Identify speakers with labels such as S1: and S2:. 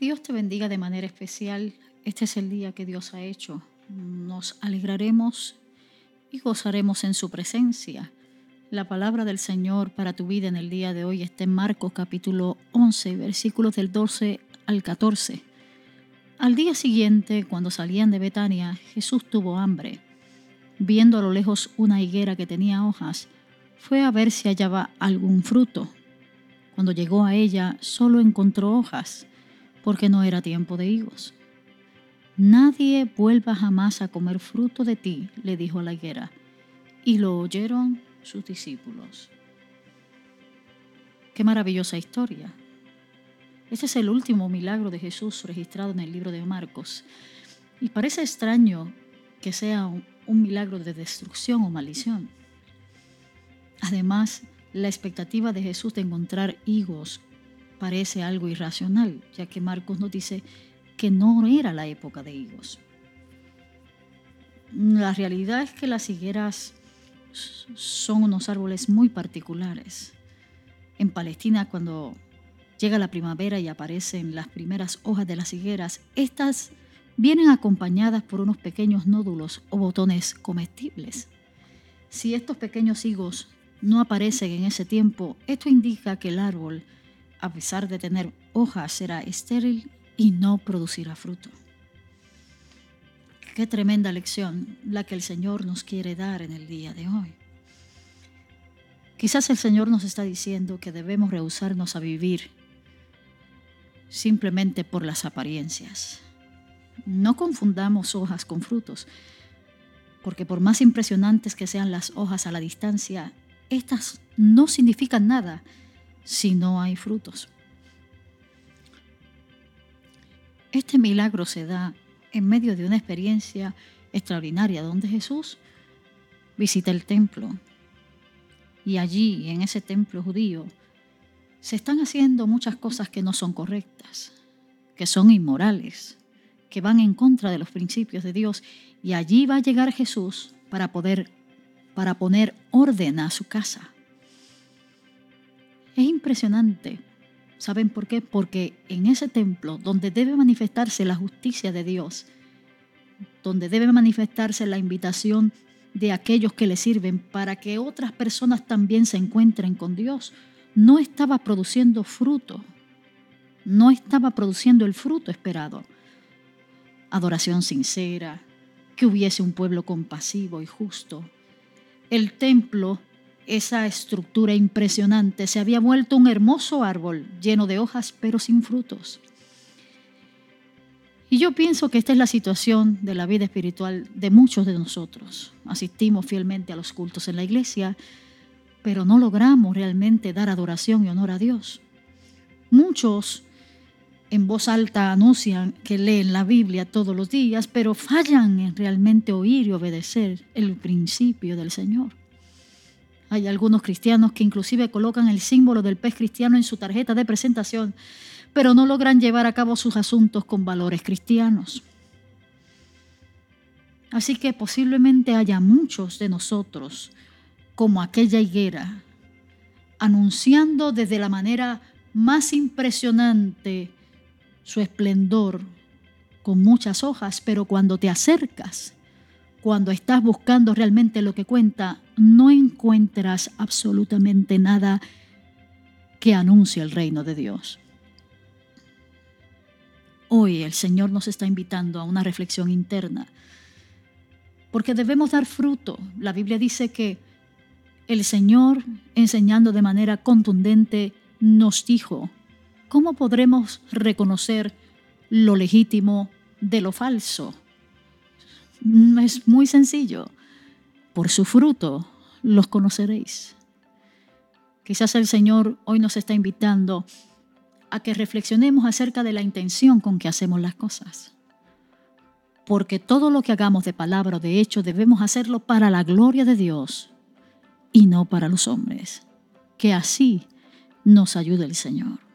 S1: Dios te bendiga de manera especial. Este es el día que Dios ha hecho. Nos alegraremos y gozaremos en su presencia. La palabra del Señor para tu vida en el día de hoy está en Marcos capítulo 11, versículos del 12 al 14. Al día siguiente, cuando salían de Betania, Jesús tuvo hambre. Viendo a lo lejos una higuera que tenía hojas, fue a ver si hallaba algún fruto. Cuando llegó a ella, solo encontró hojas porque no era tiempo de higos. Nadie vuelva jamás a comer fruto de ti, le dijo la higuera. Y lo oyeron sus discípulos. Qué maravillosa historia. Este es el último milagro de Jesús registrado en el libro de Marcos. Y parece extraño que sea un, milagro de destrucción o maldición. Además, la expectativa de Jesús de encontrar higos parece algo irracional, ya que Marcos nos dice que no era la época de higos. La realidad es que las higueras son unos árboles muy particulares. En Palestina, cuando llega la primavera y aparecen las primeras hojas de las higueras, estas vienen acompañadas por unos pequeños nódulos o botones comestibles. Si estos pequeños higos no aparecen en ese tiempo, esto indica que el árbol a pesar de tener hojas, será estéril y no producirá fruto. Qué tremenda lección la que el Señor nos quiere dar en el día de hoy. Quizás el Señor nos está diciendo que debemos rehusarnos a vivir simplemente por las apariencias. No confundamos hojas con frutos, porque por más impresionantes que sean las hojas a la distancia, estas no significan nada si no hay frutos. Este milagro se da en medio de una experiencia extraordinaria donde Jesús visita el templo y allí, en ese templo judío, se están haciendo muchas cosas que no son correctas, que son inmorales, que van en contra de los principios de Dios y allí va a llegar Jesús para poder para poner orden a su casa. Es impresionante. ¿Saben por qué? Porque en ese templo donde debe manifestarse la justicia de Dios, donde debe manifestarse la invitación de aquellos que le sirven para que otras personas también se encuentren con Dios, no estaba produciendo fruto, no estaba produciendo el fruto esperado. Adoración sincera, que hubiese un pueblo compasivo y justo. El templo esa estructura impresionante se había vuelto un hermoso árbol lleno de hojas pero sin frutos. Y yo pienso que esta es la situación de la vida espiritual de muchos de nosotros. Asistimos fielmente a los cultos en la iglesia, pero no logramos realmente dar adoración y honor a Dios. Muchos en voz alta anuncian que leen la Biblia todos los días, pero fallan en realmente oír y obedecer el principio del Señor. Hay algunos cristianos que inclusive colocan el símbolo del pez cristiano en su tarjeta de presentación, pero no logran llevar a cabo sus asuntos con valores cristianos. Así que posiblemente haya muchos de nosotros, como aquella higuera, anunciando desde la manera más impresionante su esplendor, con muchas hojas, pero cuando te acercas, cuando estás buscando realmente lo que cuenta, no encuentras absolutamente nada que anuncie el reino de Dios. Hoy el Señor nos está invitando a una reflexión interna, porque debemos dar fruto. La Biblia dice que el Señor, enseñando de manera contundente, nos dijo, ¿cómo podremos reconocer lo legítimo de lo falso? Es muy sencillo. Por su fruto los conoceréis. Quizás el Señor hoy nos está invitando a que reflexionemos acerca de la intención con que hacemos las cosas. Porque todo lo que hagamos de palabra o de hecho debemos hacerlo para la gloria de Dios y no para los hombres. Que así nos ayude el Señor.